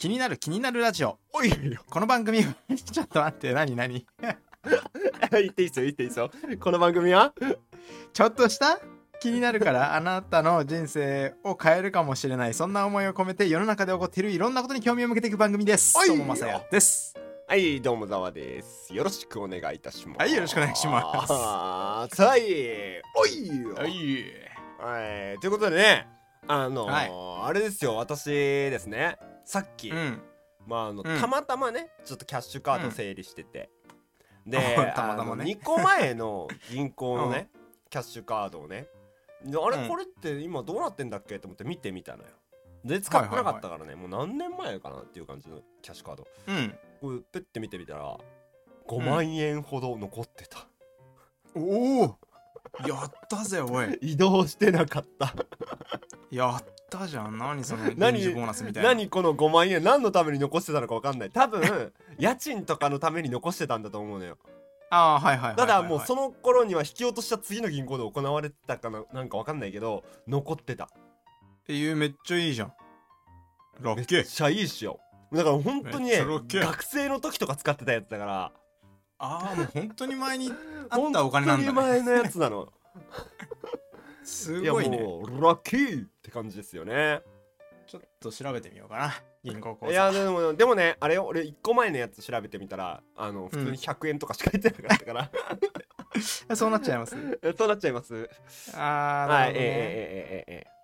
気になる気になるラジオ。おい。よこの番組は ちょっと待って何何？言っていいっすよ言っていいっすよ。この番組は？ちょっとした？気になるからあなたの人生を変えるかもしれない。そんな思いを込めて世の中で起こっているいろんなことに興味を向けていく番組です。どうもまさやです。はいどうもざわです。よろしくお願いいたします。はいよろしくお願いします。すはい。おいよ。い。はい。ということでねあのーはい。あれですよ私ですねさっき、うん。まああの、うん。たまたまねちょっとキャッシュカード整理してて、であ たまたまね。あの2個前の銀行のね、キャッシュカードをねであれ、うん。これって今どうなってんだっけ？と思って見てみたのよ。で使ってなかったからね、もう何年前かなっていう感じのキャッシュカード。うん。これペッて見てみたら5万円ほど残ってた、おおやったぜおい。移動してなかった。やったじゃん。何そのボーナスみたいな。何この5万円何のために残してたのか分かんない。多分 家賃とかのために残してたんだと思うのよ。ああはいはいただもうその頃には引き落とした次の銀行で行われてたかななんか分かんないけど残ってた。えいうめっちゃいいじゃん。ラめっッキー。ちゃいいっしよだから本当にね学生の時とか使ってたやつだから。ああもう本当に前にあったお金なんだ、ね、本当に前のやつなの すごいね。もうラッキーって感じですよね。ちょっと調べてみようかな。銀行口座。いやでもでもねあれよ俺1個前のやつ調べてみたらあの普通に100円とかしか入ってなかったから、そうなっちゃいます？そうなっちゃいます。ああはい、ええええなるほどね、ええええ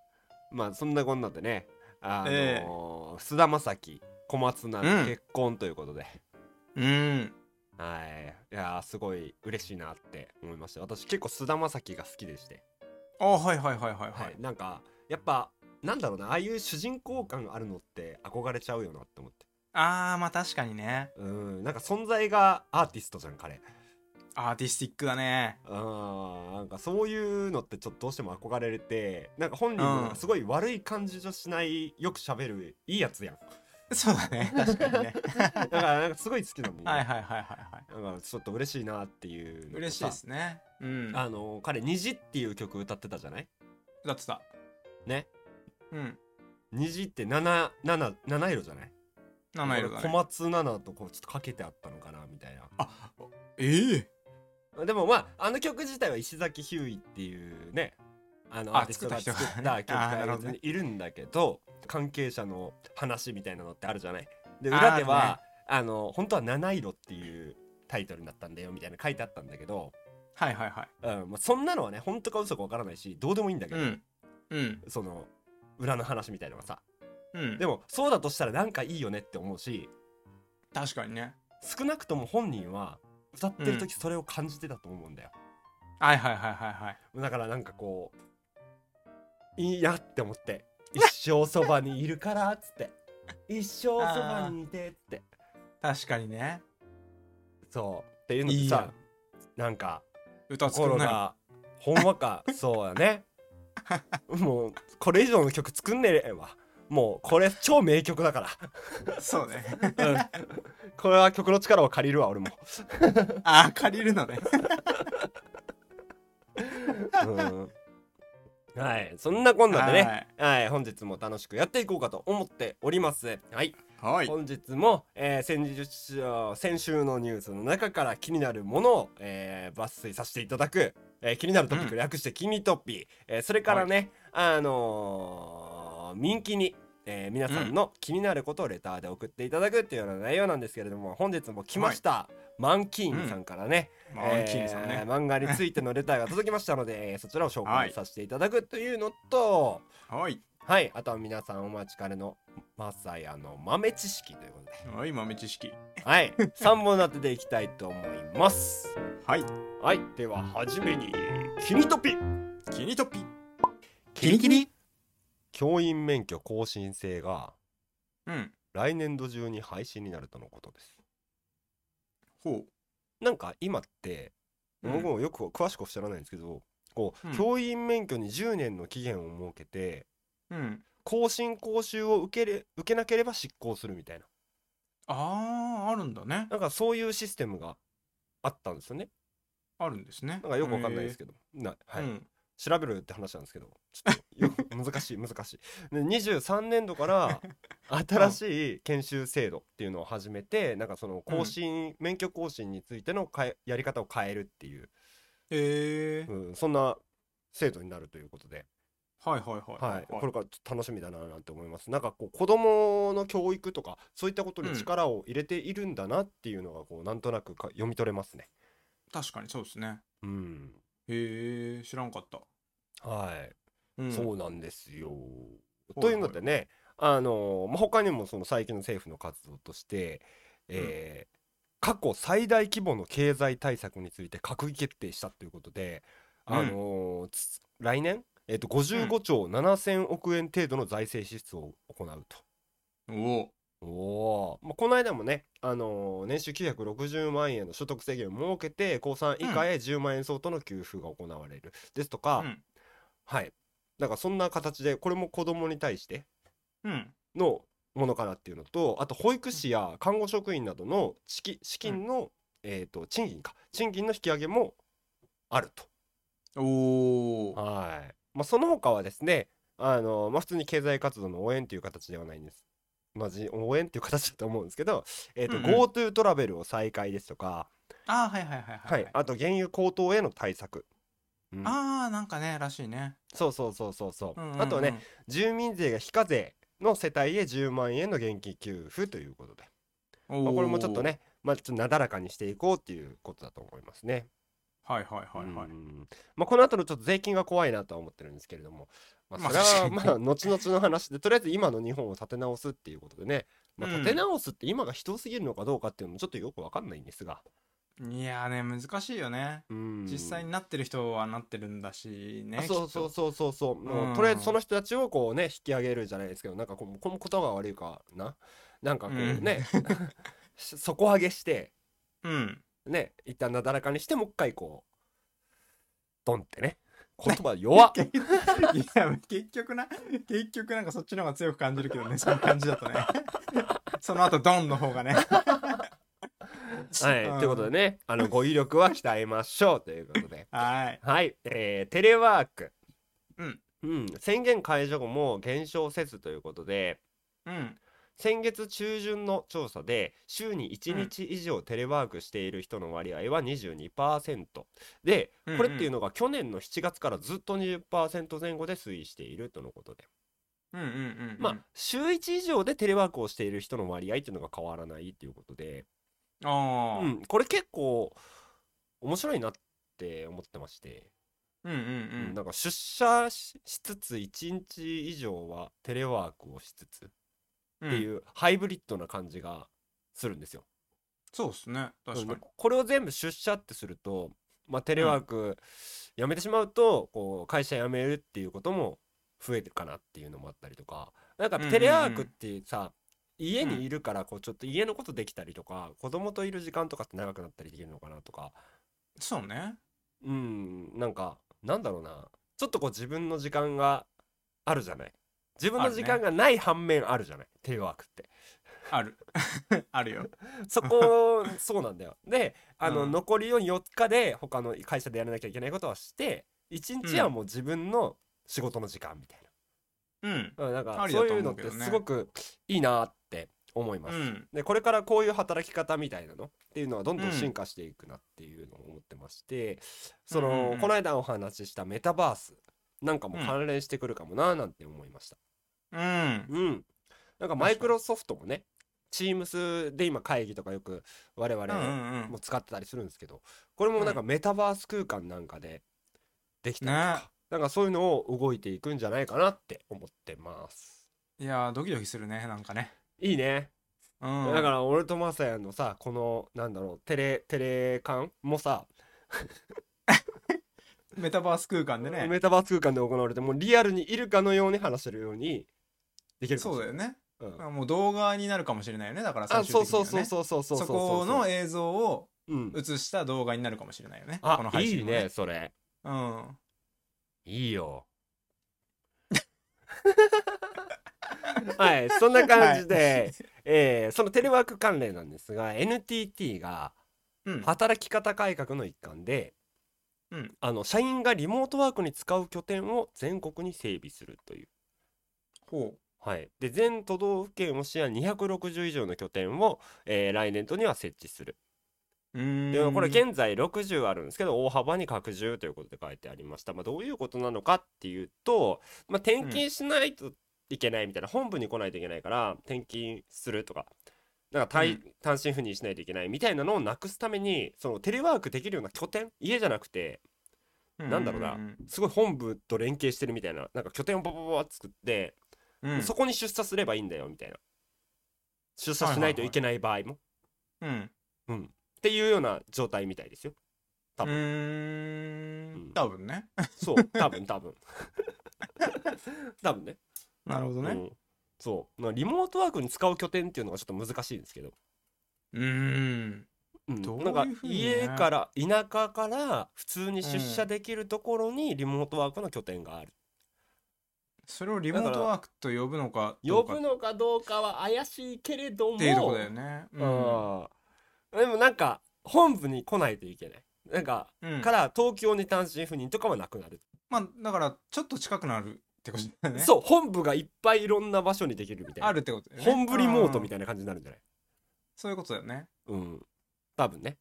まあそんなこんなでねあのえー菅田将暉小松菜奈うん。結婚ということで、うん。はい。いやーすごい嬉しいなって思いました。私結構菅田将暉が好きでして、あはいはいはいはいははいい、なんかやっぱなんだろうなああいう主人公感あるのって憧れちゃうよなって思って。ああまあ確かにね。うんなんか存在がアーティストじゃん彼。アーティスティックだね。あーなんかそういうのってちょっとどうしても憧れてなんか本人もうん。すごい悪い感じじゃしないよく喋るいいやつやんそうだね。確かにね。だからなんかすごい好きなの。に、はいはいはいはいはい。だからちょっと嬉しいなっていう。嬉しいですね。うん。あの彼「虹」っていう曲歌ってたじゃない？だってた。ね。うん。虹って七七七色じゃない？七色だね。小松菜奈とこうちょっとかけてあったのかなみたいな。ええ。でもまああの曲自体は石崎ひゅーいっていうねあのあアーティストが作作った曲がいるんだけど関係者の話みたいなのってあるじゃない？で裏ではああの本当は七色っていうタイトルになったんだよみたいな書いてあったんだけど、はいはいはい。うんまあ、そんなのはね本当か嘘かわからないしどうでもいいんだけど、うん。うん。その裏の話みたいなのがさ。うん。でもそうだとしたらなんかいいよねって思うし確かにね。少なくとも本人は歌ってる時それを感じてたと思うんだよ、はいはいはいはいはい。だからなんかこういいなって思って。一生そばにいるからっつって。一生そばにいてって。確かにね。そう。っていうのってさやなんか歌作るなほんわかそうやね。もうこれ以上の曲作んねえわ。もうこれ超名曲だから。そうね。うん。これは曲の力を借りるわ俺も、あー借りるのね。うん、はい。そんなこんなでねはい。はい、本日も楽しくやっていこうかと思っております。はい。はい。本日も、えー先日先週のニュースの中から気になるものを、えー抜粋させていただく、えー気になるトピックうん略して「キニトピ」えーそれからね、あのー人気に、えー皆さんの気になることをレターで送っていただくっていうような内容なんですけれども本日も来ました、マンキーンさんからね、マンキーンさんね。えー漫画についてのレターが届きましたので、え ーそちらを紹介させていただくというのと、はい。はい、あとは皆さんお待ちかねのマサヤの豆知識ということで、はい豆知識。はい、3本立てでいきたいと思います。はい。はい、では初めに、キニトピキニトピキニキニ教員免許更新制がうん。来年度中に廃止になるとのことです。ほなんか今って、うん。僕もよく詳しくは知らないんですけど、こう、うん。教員免許に10年の期限を設けて、ううん。更新講習を受けれ受けなければ執行するみたいな。あーあるんだね。なんかそういうシステムがあったんですよね。あるんですね。なんかよくわかんないですけど、なはい、うん。調べるって話なんですけど、ちょっとよ難しい難しい。で23年度から 新しい研修制度っていうのを始めてなんかその更新、免許更新についてのかえやり方を変えるっていう、へえ。うん、そんな制度になるということで、はいはいはいはい、これからちょっと楽しみだななんて思います。なんかこう子供の教育とかそういったことに力を入れているんだなっていうのがこうなんとなくか読み取れますね。確かにそうですね。うん。へえ知らんかった。はいうん。そうなんですよ。いというのでね、あのまあ、他にもその最近の政府の活動として、えー過去最大規模の経済対策について閣議決定したということで、あのつ来年、えー、と55兆7000億円程度の財政支出を行うと。お。おまあ、この間もね、あのー年収960万円の所得制限を設けて高3以下へ10万円相当の給付が行われるですとか、うん。はいだからそんな形でこれも子供に対してうん。のものかなっていうのとあと保育士や看護職員などの資金の、えー、と賃金か。賃金の引き上げもあると。おおはい。まあ、その他はですねあの、まあ、普通に経済活動の応援という形ではないんです。応援っていう形だと思うんですけど、えーとうんうん。GoTo トラベルを再開ですとか、あーはいはいはいははい。い、あと原油高騰への対策、うん。あーなんかねらしいね、そうそうそうそうそう,、うんうんうん。あとね住民税が非課税の世帯へ10万円の現金給付ということで、おまあ、これもちょっとね、まあ、ちょっとなだらかにしていこうっていうことだと思いますね。はいはいはいはい、うん。まあ、この後のちょっと税金が怖いなとは思ってるんですけれども、まあ、まあそれはまあ後々の話でとりあえず今の日本を立て直すっていうことでね、まあ、うん。立て直すって今が人すぎるのかどうかっていうのもちょっとよくわかんないんですが、いやーね難しいよね、うん。実際になってる人はなってるんだしねあそうそううそうそうそう。もううん。とりあえずその人たちをこうね引き上げるじゃないですけどなんかこうこの言葉が悪いかな。なんかこうね、底上げしてうん。ね一旦なだらかにしてもう一回こうドンってね。言葉弱っ。いや結局な結局なんかそっちの方が強く感じるけどねその感じだとね。その後ドンの方がねはい、うん。ということでねあの語彙力は鍛えましょうということで。はい。はい、えーテレワーク。うん、うん、宣言解除後も減少せずということでうん。先月中旬の調査で週に1日以上テレワークしている人の割合は22%でこれっていうのが去年の7月からずっと20%前後で推移しているとのことで、うんうんうんうん。まあ週1以上でテレワークをしている人の割合っていうのが変わらないっていうことで、ああうん、これ結構面白いなって思ってまして、うんうんううん。んなんか出社ししつつ1日以上はテレワークをしつつっっていうハイブリッドな感じがするんですよ。そうですね。確かに。うんこれを全部出社ってすると、まあ、テレワークやめてしまうとこう会社辞めるっていうことも増えるかなっていうのもあったりとか。なんかテレワークってさ、家にいるからこうちょっと家のことできたりとか子供といる時間とかって長くなったりできるのかなとか。そうね。うん。なんかなんだろうな。ちょっとこう自分の時間があるじゃない。自分の時間がない反面あるじゃない、テレワークって。ある。あるよ。そこそうなんだよ。であの、うん。残りの4日で他の会社でやらなきゃいけないことはして1日はもう自分の仕事の時間みたいうん。な、うん、なんかそういうのってすごくいいなって思います、うん。でこれからこういう働き方みたいなのっていうのはどんどんうん進化していくなっていうのを思ってまして、その、うんうんうん。この間お話ししたメタバースなんかも関連してくるかもななんて思いました。うん。うん、なんかマイクロソフトもね Teams で今会議とかよく我々も使ってたりするんですけどこれもなんかメタバース空間なんかでできたりとね。か、なんかそういうのを動いていくんじゃないかなって思ってます。いやードキドキするねなんかねいいね、うん。だから俺とマサヤのさこのなんだろうテレテレ感もさ、メタバース空間でね。メタバース空間で行われてもうリアルにいるかのように話せるようにできるそうだよね。うん。もう動画になるかもしれないよね。だからあ最終そう的にはねそうそうそう。そうそうそこの映像をうん。映した動画になるかもしれないよね。あこの配いい信もねそれ。うん。いいよ。はい、そんな感じで、えーそのテレワーク関連なんですが NTT がうん。働き方改革の一環でうん。あの社員がリモートワークに使う拠点を全国に整備するという。ほはい、で全都道府県を視野260以上の拠点を、えー来年度には設置する。でこれ現在60あるんですけど大幅に拡充ということで書いてありました、まあ、どういうことなのかっていうと、まあ、転勤しないといけないみたいな、本部に来ないといけないから転勤するとか。なんか単,、うん。単身赴任しないといけないみたいなのをなくすためにそのテレワークできるような拠点家じゃなくてなんだろうなすごい本部と連携してるみたいななんか拠点をババババッ作って、うん。そこに出社すればいいんだよみたいな。出社しないといけない場合も、うん。うん、っていうような状態みたいですよ。多う分ーうんん。多分ね。そう。多分多分。多分ねなるほどね。うん、そう。まあリモートワークに使う拠点っていうのがちょっと難しいんですけど、うーん。うん、なんか家から田舎から普通に出社できるところにリモートワークの拠点がある、それをリモートワークと呼ぶのかど呼ぶのかどうかは怪しいけれども。ていうとこだよね。うん。でもなんか本部に来ないといけない。なんか、うん。から東京に単身赴任とかはなくなる、まあだからちょっと近くなるってことだよね。そう本部がいっぱいいろんな場所にできるみたいな。あるってことだよね。本部リモートみいたいな感じになるんじゃない？そういうことだよね。うん。多分ね。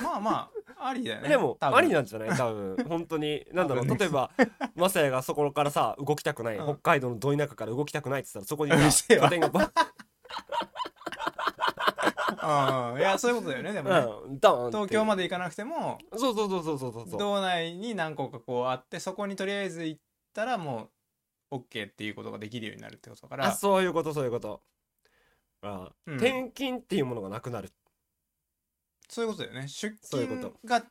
まあまあありだよね。でもありなんじゃない？多分。本当に。なんだろう。例えばマサヤがそこからさ動きたくない、うん。北海道のど田舎から動きたくないって言ったらそこに拠点がバうん。いやそういうことだよねでもね。東京まで行かなくてもそうそうそうそうそうそうそう。道内に何個かこうあってそこにとりあえず行ったらもう OK っていうことができるようになるってことだから。あそういうことそういうこと。あ、うん。転勤っていうものがなくなる。そういうことだよね。出勤が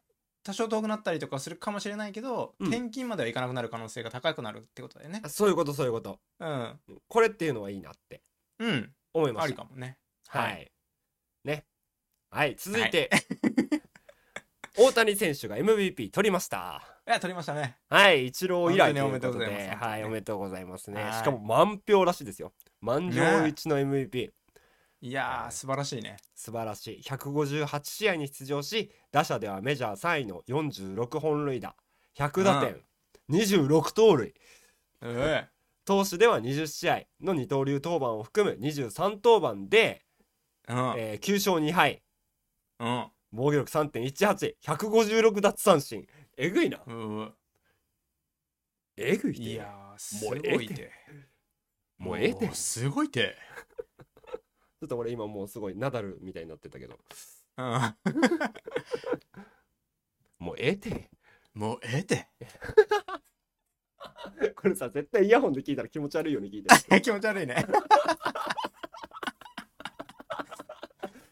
多少遠くなったりとかするかもしれないけど、うん。転勤まではいかなくなる可能性が高くなるってことだよね。あそういうことそういうこと。うん。これっていうのはいいなってうん。あ思いましたりかもね。はい、はい。ね。はい続いて、大谷選手が MVP 取りましたいや取りましたね。はい、一郎以来ということで、おめでとうございます。はい、おめでとうございますね。はい。しかも満票らしいですよ。満場一致の MVP、いやー素晴らしいね。素晴らしい。158試合に出場し、打者ではメジャー3位の46本塁打、100打点、26盗塁。え投手では20試合の二刀流登板を含む23登板で、えうん。えー9勝2敗、うん。防御力3.18、156奪三振。えぐいな。うん。えぐいて。いやーすごいて。もうええて。もすごいて。ちょっと俺今もうすごいナダルみたいになってたけど。うん。もうええて。もうええて。これさ絶対イヤホンで聞いたら気持ち悪いように聞いてる。気持ち悪いね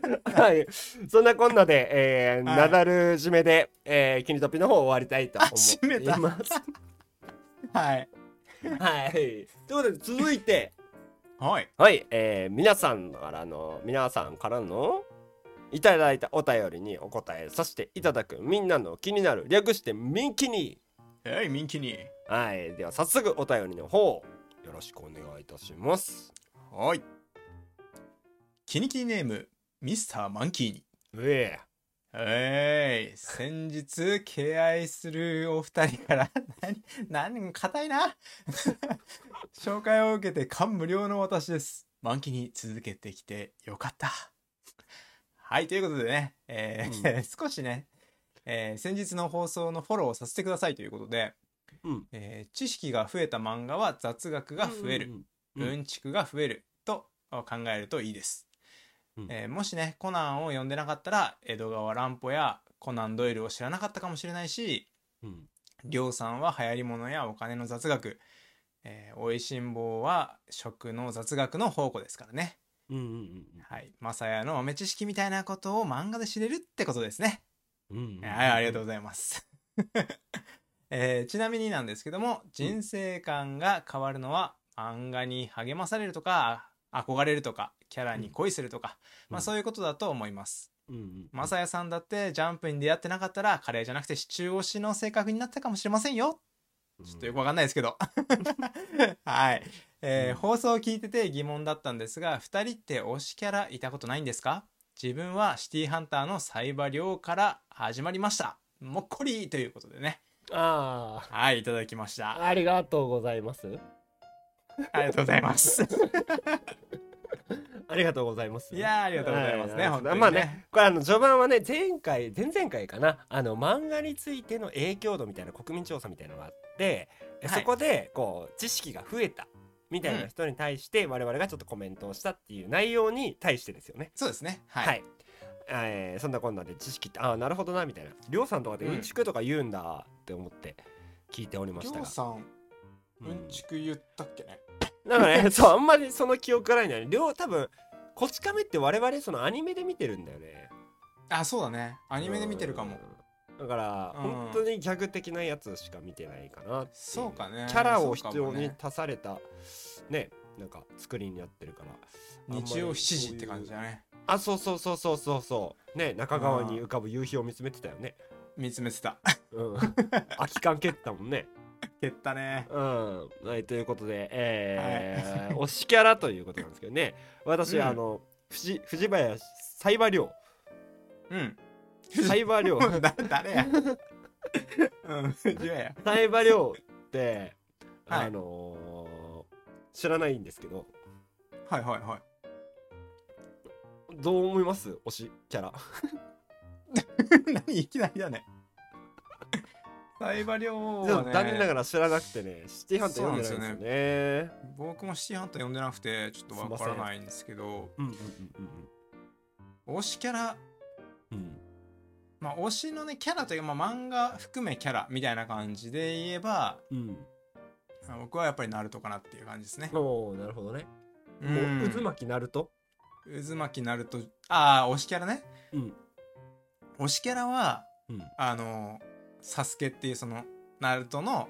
はい。そんなこんなで、えーはい。ナダル締めで、えー、キニトピの方終わりたいと思います。はい。はい。ということで続いて。はい。はい、えー、皆さんからの皆さんからのいただいたお便りにお答えさせていただくみんなの気になる略してミンキニ。はい人気にはい。では早速お便りの方よろしくお願いいたします。はい。キニキニネームミスターマンキーに。うええ。い先日敬愛するお二人から何何硬いな。紹介を受けて感無量の私です。満期に続けてきてよかった。はいということでね、えー少しね、えー先日の放送のフォローをさせてくださいということで、うん。えー知識が増えた漫画は雑学が増える、うんうん。うんちくが増えると考えるといいです、うん。えーもしねコナンを読んでなかったら江戸川乱歩やコナンドイルを知らなかったかもしれないしうん。りょうさんは流行り物やお金の雑学、えー、おいしん坊は食の雑学の宝庫ですからね。うんうんはい。マサヤの豆知識みたいなことを漫画で知れるってことですね。うんうんうん。はい、ありがとうございます。えーちなみになんですけども、人生観が変わるのは、漫画に励まされるとか、憧れるとか、キャラに恋するとか、まあそういうことだと思います。まさやさんだってジャンプに出会ってなかったら、カレーじゃなくてシチュー推しの性格になったかもしれませんよ。ちょっとよくわかんないですけど。はい。えーうん。放送を聞いてて疑問だったんですが、二人って推しキャラいたことないんですか？自分はシティハンターのサイバリョウから始まりました。もっこりということでね。あはいいただきました。あありがとうございます。ありがとうございます ありがとうございます。いやーありがとうございますねまあねこれあの序盤はね前回前々回かなあの漫画についての影響度みたいな国民調査みたいなのがあって、はい。そこでこう知識が増えたみたいな人に対して我々がちょっとコメントをしたっていう内容に対してですよね。そうですね。は、はい。い、えーそんなこんなで知識ってああなるほどなみたいな。りょうさんとかでうん。うんちくとか言うんだって思って聞いておりましたが、りょうさんううんんちく言ったっけねなんかね そうあんまりその記憶がないんだよね。りょう多分こち亀って我々そのアニメで見てるんだよね。あそうだね。アニメで見てるかも。うん。だから、うん。本当にギャグ的なやつしか見てないかなそうかね。キャラを必要に足されたね。なんか作りになってるから。日曜7時ってじ感じだね。あそうそうそうそうそうそう。ね中川に浮かぶ夕日を見つめてたよね。見つめてた。うん。空き缶蹴ったもんね 蹴ったね。うん。はいということでえー推しキャラということなんですけどね。私、うん。あの藤藤林サイバリョうん。ウサイバリョウだ誰や。うん藤ヶ谷サイバリョウって、はい。あのー知らないんですけど。はいはいはい。どう思います？推しキャラ。何いきなりだねサイバリョでもウは残念ながねら知らなくてねシティハンター読んでないんですよね。僕もシティハンター読んでなくてちょっとわからないんですけどうんうん推しキャラ。うん。うんまあ推しのねキャラというか、まあ、漫画含めキャラみたいな感じで言えばうん。まあ僕はやっぱりナルトかなっていう感じですね。うんおーなるほどね。うもうん渦巻きナルト？渦巻きナルト。ああ推しキャラね。うん。推しキャラはうん。あのサスケっていうそのナルトの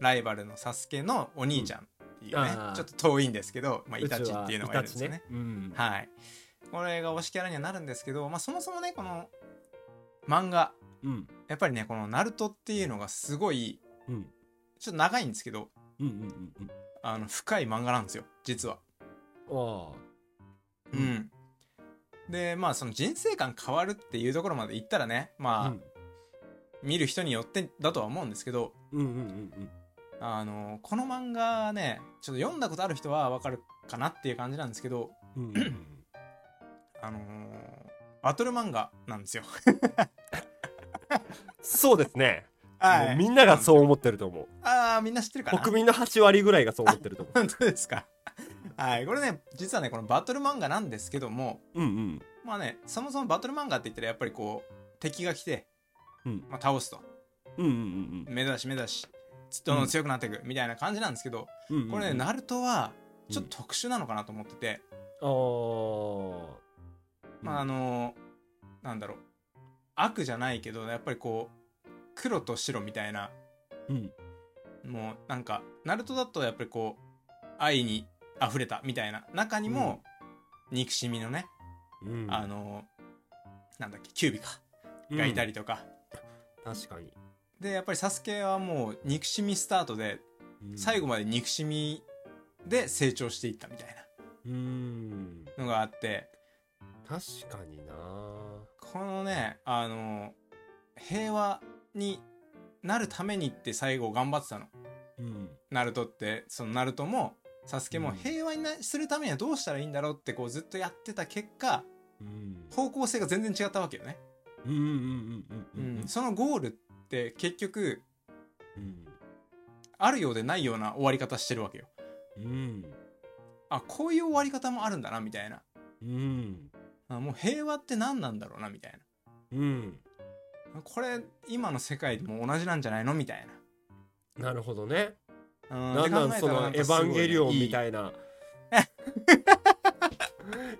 ライバルのサスケのお兄ちゃんっていうね、うん。ちょっと遠いんですけど、まあ、イタチっていうのがいるんですよね。イタチうん。はい。これが推しキャラにはなるんですけど、まあ、そもそもねこの漫画うん。やっぱりねこのナルトっていうのがすごいうん。ちょっと長いんですけどうんうんうんうん。あの深い漫画なんですよ実は。あううん。んでまあその人生観変わるっていうところまで言ったらねまあ、うん見る人によってだとは思うんですけどうんうんうんあのこの漫画ねちょっと読んだことある人はわかるかなっていう感じなんですけどうんうんうんあのーバトル漫画なんですよ。そうですね。はもうみんながそう思ってると思う。ああみんな知ってるかな？国民の8割ぐらいがそう思ってると思う。本当ですか？はい。これね実はねこのバトル漫画なんですけどもうんうん。まあねそもそもバトル漫画って言ったらやっぱりこう敵が来て、うん。まあ、倒すと。うんうん目指し目指しどんどん強くなっていくみたいな感じなんですけど、うんうんこれねナルトはちょっと特殊なのかなと思ってて、あー。まああのーなんだろう。悪じゃないけどやっぱりこう黒と白みたいな。うん。もうなんかナルトだとやっぱりこう愛に溢れたみたいな。中にも憎しみのね、うん。あのーなんだっけキュービかがいたりとか、確かに。でやっぱりサスケはもう憎しみスタートで最後まで憎しみで成長していったみたいうん。なのがあって。確かにな。このねあの平和になるためにって最後頑張ってたの。うん。ナルトってそのナルトもサスケもうん。平和になするためにはどうしたらいいんだろうってこうずっとやってた結果うん。方向性が全然違ったわけよね、うんうんうんうんうんうん。そのゴールって結局うん。あるようでないような終わり方してるわけよ。うん。あこういう終わり方もあるんだなみたいな。うん。あもう平和って何なんだろうなみたいうん。なこれ今の世界でも同じなんじゃないのみたいな。るほどね。なうん。なんなんそのエヴァンゲリオンみいたいな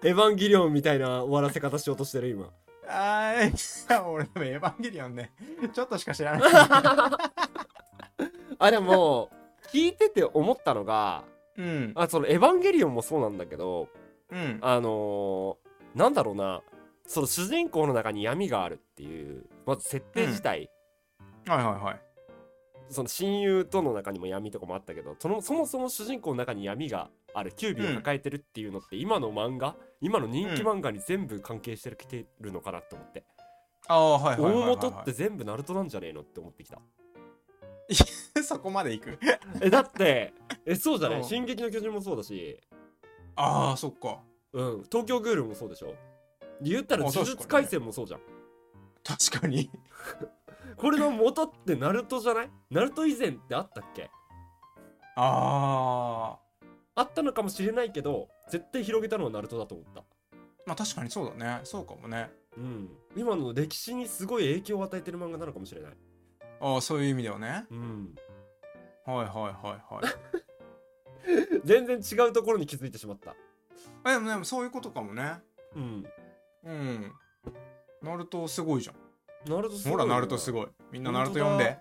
エヴァンゲリオンみたいな終わらせ方しようとしてる今あー 俺でもエヴァンゲリオンね。ちょっとしか知らない。あでも聞いてて思ったのがうん。あそのエヴァンゲリオンもそうなんだけどうん。あのー、なんだろうな。その主人公の中に闇があるっていうまず設定自体、はいはいはい。その親友との中にも闇とかもあったけどそのそもそも主人公の中に闇があるキュービーを抱えてるっていうのって今の漫画今の人気漫画に全部関係してきてるのかなと思って、ああはいはいはいはい、大元って全部ナルトなんじゃねえのって思ってきた。そこまで行く？えだってえそうじゃなうん。い進撃の巨人もそうだし。ああそっか。うん。東京グールもそうでしょ？で言ったらあ呪術廻戦もそうじゃん、確かに。これの元ってナルトじゃない？ナルト以前ってあったっけ？あああったのかもしれないけど絶対広げたのはナルトだと思った。まあ確かにそうだね。そうかもね。うん。今の歴史にすごい影響を与えてる漫画なのかもしれない。ああそういう意味ではね。うん。はいはいはいはい。全然違うところに気づいてしまった。えでもでもそういうことかもね。うん。うん。ナルトすごいじゃん。ナルトすごいほらナルトすいごい。みんなナルト読んで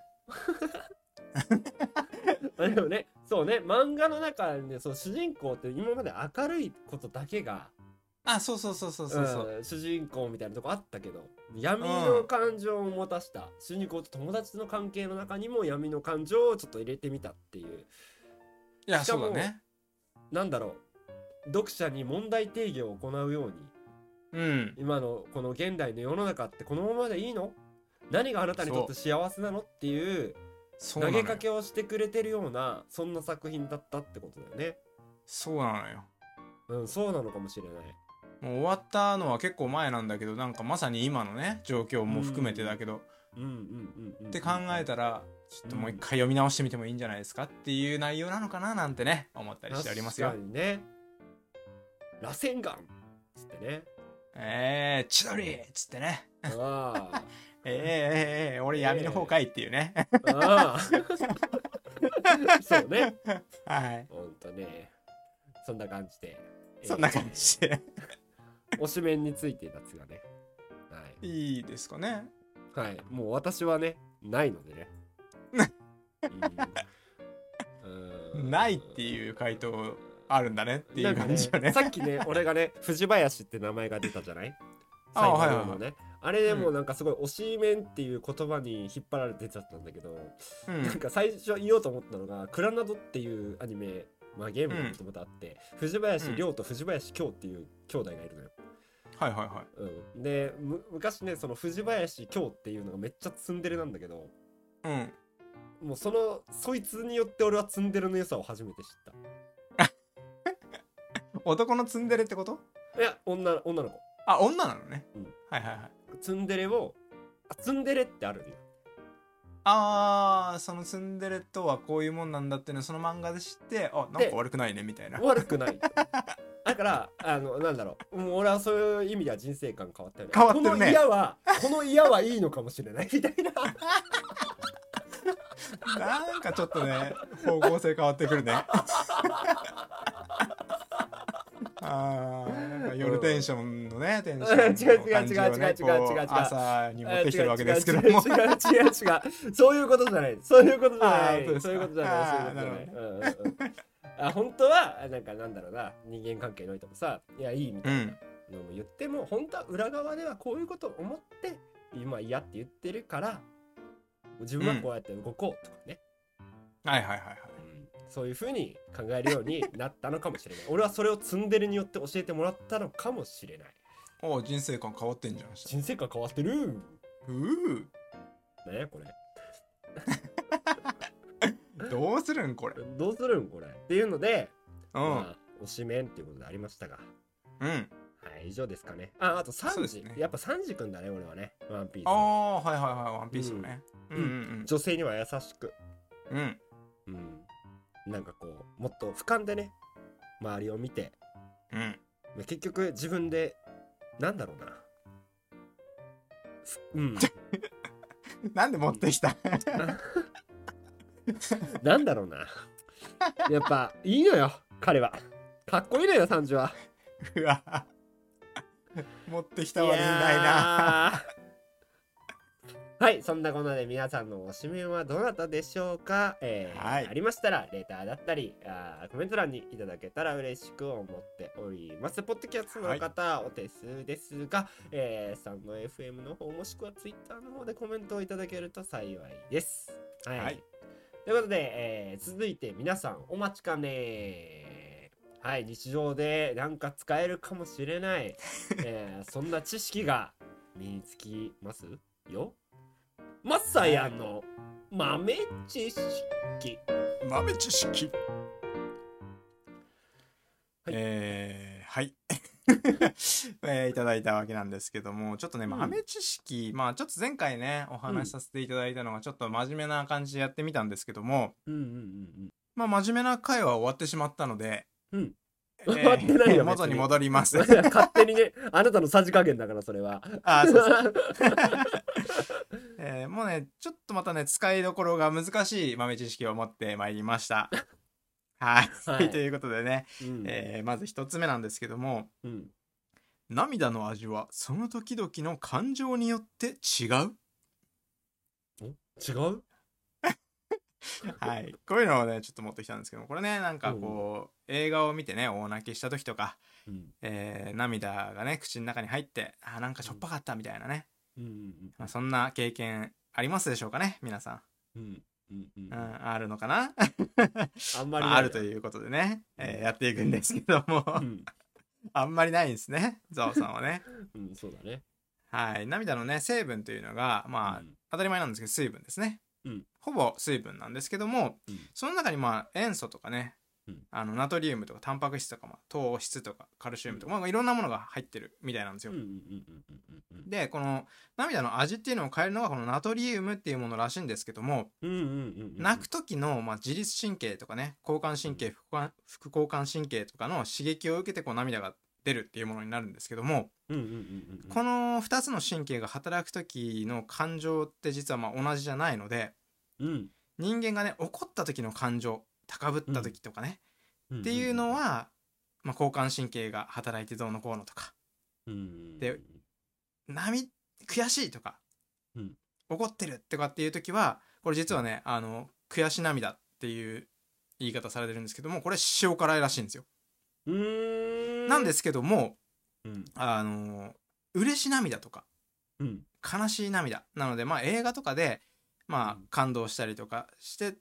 あでもねそうね漫画の中で、ね、そう主人公って今まで明るいことだけがあそうそうそうそうそうそう、うん主人公みたいなとこあったけど闇の感情を持たした、主人公と友達の関係の中にも闇の感情をちょっと入れてみたっていう。いやそうだね。なんだろう読者に問題定義を行うようにうん。今のこの現代の世の中ってこのままでいいの？何があなたにとって幸せなの？っていう投げかけをしてくれてるようなそんな作品だったってことだよね。そうなのよ。うんそうなのかもしれない。もう終わったのは結構前なんだけどなんかまさに今のね状況も含めてだけど、うんうんうんうんって考えたらちょっともう一回読み直してみてもいいんじゃないですかっていう内容なのかななんてね思ったりしておりますよ。確かにね。螺旋岩っつってね。えー、千鳥っつってね。あ えー、えー、えー、俺闇の方かいっていうね。あああそうね。はい。ほんとね。そんな感じで。そんな感じで。えー推しメンについてですがね。はい。いいですかね。はい、もう私はね、ないのでね。ないっていう回答あるんだねっていう感じよね。なんかさっきね、俺がね、藤林って名前が出たじゃない？あ最後はいはいはい。あれでもなんかすごい推しメンっていう言葉に引っ張られてちゃったんだけど、うん。なんか最初言おうと思ったのが、クラナドっていうアニメ、まあゲームがもともとあって、藤林亮と藤林京っていう兄弟がいるのよ。はいはいはい。うん、でむ昔ねその藤林京っていうのがめっちゃツンデレなんだけどうん。もうそのそいつによって俺はツンデレの良さを初めて知っ 男のツンデレってこと？たいや女女の子。あ女なのね、うん。はいはいはいツンデレをあツンデレってあるんだあーそのツンデレとはこういうもんなんだっていうのをその漫画で知ってあなんか悪くないねみたいな。悪くない。だからあのなんだろう。もう俺はそういう意味では人生観変わったよね。変わってるね。この嫌はこの嫌はいいのかもしれないみたいな。なんかちょっとね方向性変わってくるね。あー。なんか夜テンションのねテンションの感じをね違う違う違う違う違う違うこ違う。朝に持ってきてるわけですけども。違う違う違うそういうことじゃないそういうことじゃない。そういうことじゃない。そういうことじゃない。あーうんうんうん。あ本当はなんかなんだろうな。人間関係においてもさいやいいみたいうんなのも言っても本当は裏側ではこういうことを思って今嫌って言ってるから自分はこうやって動こうとかね、はいはいはいはい。うんそういうふうに考えるようになったのかもしれない。俺はそれをツンデレによって教えてもらったのかもしれない。お人生観変わってんじゃん。人生観変わってる。う。ーねこれ。どうするんこれ？どうするんこれ？っていうので、うん、まあ、推しメンっていうことでありましたが、うん。はい、以上ですかね。あ、あと3時、ね。やっぱ3時くんだね、俺はね、ワンピース。あの。あはいはいはい。ワンピースのね。うん。うん女性には優しく、うんうん。うん、なんかこう、もっと俯瞰でね、周りを見て、うん結局自分で、なんだろうな。ふうん、なんで持ってきた？なんだろうな。やっぱ、いいのよ、彼は。かっこいいのよ、サンジは。うわ 持ってきた割にないなはい、そんなこんなで皆さんの推しメンはどなたでしょうか、えーはい。ありましたら、レターだったりあー、コメント欄にいただけたら嬉しく思っております。ポッドキャストの方、お手数ですが、えー、スタンド FM の方、もしくは Twitter の方でコメントをいただけると幸いです。はい。はい。ということで、えー続いて皆さんお待ちかね。はい、日常でなんか使えるかもしれない、えーそんな知識が身につきますよマッサイアンの豆知識。豆知識。はい。えーはい。えーいただいたわけなんですけどもちょっとねうん。豆知識、まあちょっと前回ねお話しさせていただいたのがちょっと真面目な感じでやってみたんですけどもうんうんうんまあ真面目な回は終わってしまったので、うん。えー終わってないよ元に戻ります。うん勝手にねあなたのさじ加減だからそれは。あそう ねちょっとまたね使いどころが難しい豆知識を持ってまいりました。はい、はい。ということでね、うん。えーまず一つ目なんですけどもうん。涙の味はその時々の感情によって違う？違う？はい。こういうのをねちょっと持ってきたんですけどもこれねなんかこう、映画を見てね大泣きした時とか、うん。えー涙がね口の中に入ってあーなんかしょっぱかったみたいなね、うん。うん。まあ、そんな経験ありますでしょうかね皆さうんうんうんん、うん、あるのかな？あんまりまあ、あるとういうことでね、えーやっていくんですけども。ん。あんまりないんですねザオさんはね。うんそうだね。はい。涙のね成分というのがまあ、うん。当たり前なんですけど水分ですね、うん。ほぼ水分なんですけども、うん。その中にまあ塩素とかね、うんあのナトリウムとかタンパク質とか、まあ、糖質とかカルシウムとか、まあ、いろんなものが入ってるみたいなんですよ、でこの涙の味っていうのを変えるのがこのナトリウムっていうものらしいんですけども、泣く時の、まあ、自律神経とかね交感神経副交副交感神経とかの刺激を受けてこう涙が出るっていうものになるんですけども、この2つの神経が働く時の感情って実はまあ同じじゃないのでうん。人間がね怒った時の感情高ぶった時とかね、うんっていうのは、まあ、交感神経が働いてどうのこうのとか。うんで涙悔しいとか、うん。怒ってるとかっていう時はこれ実はねあの悔し涙っていう言い方されてるんですけどもこれ塩辛いらしいんですよ。なんですけどもうん。あの嬉し涙とか。うん。悲しい涙。なのでまあ映画とかでまあうん。感動したりとかして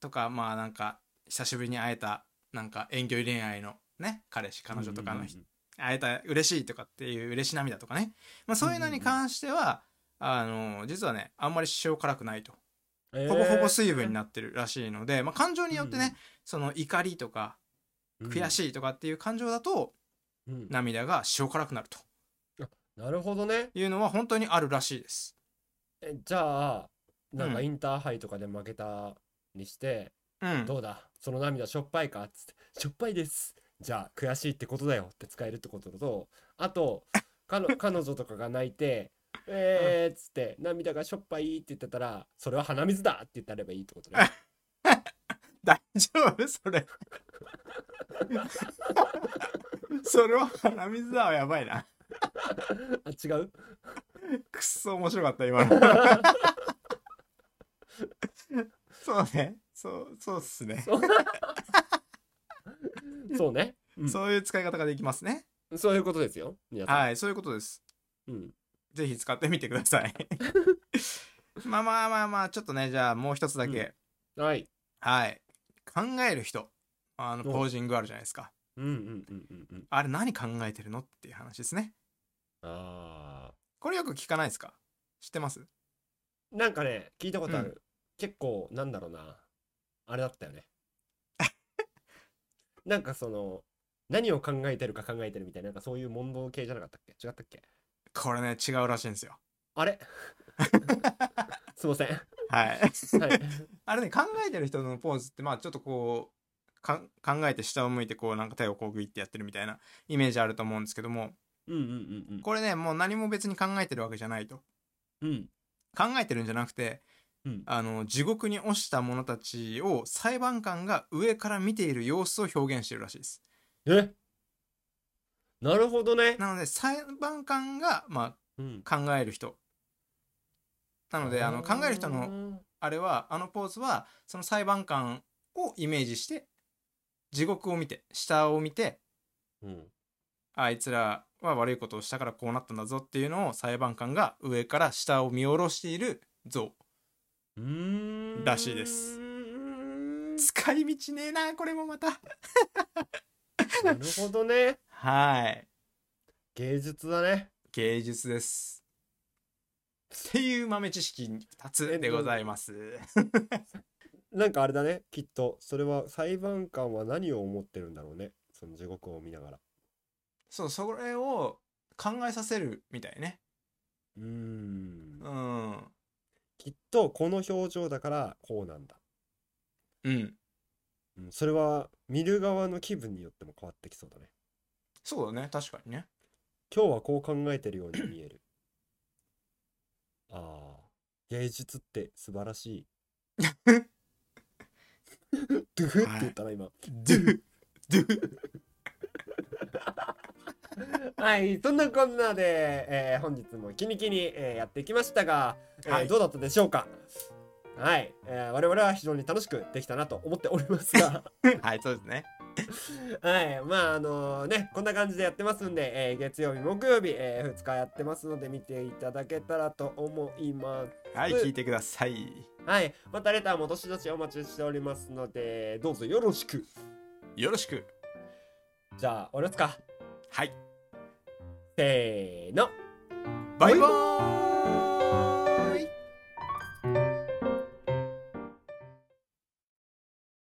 とかまあなんか久しぶりに会えたなんか遠距離恋愛のね彼氏彼女とかの人会えた嬉しいとかっていう嬉し涙とかね、まあ、そういうのに関しては、あの実はねあんまり塩辛くないと。ほぼほぼ水分になってるらしいので、まあ、感情によってね、その怒りとか悔いしいとかっていう感情だとうん。涙が塩辛くなると。なるほどね。いうのは本当にあるらしいです。えじゃあなんかうん。インターハイとかで負けたにしてうん、どうだ？その涙しょっぱいか？っつってしょっぱいです。じゃあ悔しいってことだよって使えるってこととあと彼女とかが泣いてえーっつって涙がしょっぱいって言ってたらそれは鼻水だって言ってあればいいってことね 大丈夫？それ。それは鼻水だわやばいな。あ違う？くっそ面白かった今の。そうねそうそうっすね。そう。そうね、うん。そういう使い方ができますね。そういうことですよ。皆さん、はいそういうことです。うん。ぜひ使ってみてください。まあまあまあまあちょっとねじゃあもう一つだけ、はい。はい。考える人。あのおポージングあるじゃないですか。うんうんうんうんうん。あれ何考えてるのっていう話ですね。あこれよく聞かないですか？知ってます？ーなんかね聞いたことある、う結構なんだろうなあれだったよね。なんかその何を考えてるか考えてるみたいななんかそういう問答系じゃなかったっけ？違ったっけ？これね違うらしいんですよ。あれ？すいません。はい。はい。あれね考えてる人のポーズってまあちょっとこうか考えて下を向いてこうなんか手をこうグイってやってるみたいなイメージあると思うんですけども。うんうんうんこれねもう何も別に考えてるわけじゃないと。うんうん。考えてるんじゃなくてうん。あの地獄に落ちた者たちを裁判官が上から見ている様子を表現してるらしいです。え？なるほどね、なので裁判官がまうん、あ考える人。なのであの考える人のあれはあのポーズはその裁判官をイメージして地獄を見て下を見てうん。あいつらは悪いことをしたからこうなったんだぞっていうのを裁判官が上から下を見下ろしている像らしいです。使い道ねえなこれもまた。なるほどね。はい。芸術だね。芸術です。っていう豆知識2つでございます。なんかあれだね。きっとそれは裁判官は何を思ってるんだろうね。その地獄を見ながら。そう、それを考えさせるみたいね。うーん。うん。きっとこの表情だからこうなんだ、うん。うん、それは見る側の気分によっても変わってきそうだね。そうだね、確かにね。今日はこう考えてるように見える。ああ芸術って素晴らしい。ドゥフって言ったな今。ドゥドゥ はいそんなこんなで、えー本日もキニキニ、えーやってきましたが、えーはいどうだったでしょうか？はい、えー我々は非常に楽しくできたなと思っておりますが はい、そうですね。はいまああのねこんな感じでやってますんで、えー月曜日木曜日、え2日やってますので見ていただけたらと思いますはい、聞いてください。はいまたレターもどしどしお待ちしておりますのでどうぞよろしくよろしく。じゃあ終わりますかはい。せーの。バイバーイ。